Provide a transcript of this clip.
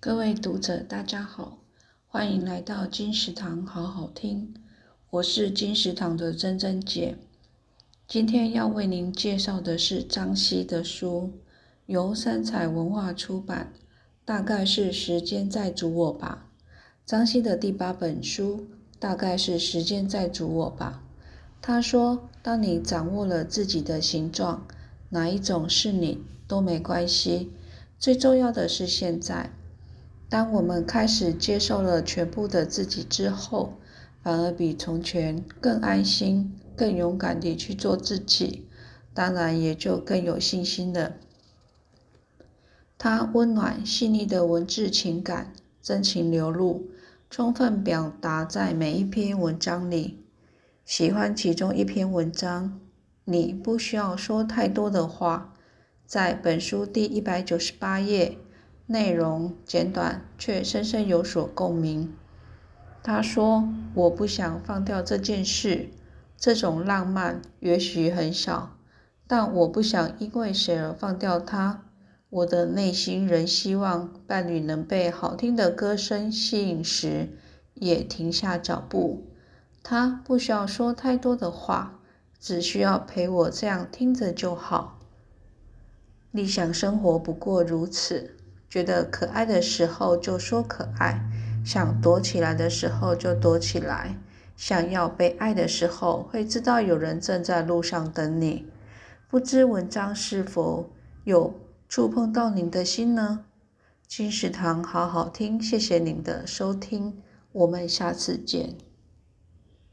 各位读者，大家好，欢迎来到金石堂好好听。我是金石堂的珍珍姐。今天要为您介绍的是张西的书，由三采文化出版，大概是时间在煮我吧。张西的第八本书，大概是时间在煮我吧。他说：“当你掌握了自己的形状，哪一种是你都没关系，最重要的是现在。”当我们开始接受了全部的自己之后，反而比从前更安心、更勇敢地去做自己，当然也就更有信心了。他温暖细腻的文字情感，真情流露，充分表达在每一篇文章里。喜欢其中一篇文章，你不需要说太多的话，在本书第一百九十八页。内容简短，却深深有所共鸣。他说：“我不想放掉这件事，这种浪漫也许很小，但我不想因为谁而放掉它。我的内心仍希望伴侣能被好听的歌声吸引时，也停下脚步。他不需要说太多的话，只需要陪我这样听着就好。理想生活不过如此。”觉得可爱的时候就说可爱，想躲起来的时候就躲起来，想要被爱的时候会知道有人正在路上等你。不知文章是否有触碰到您的心呢？金石堂好好听，谢谢您的收听，我们下次见。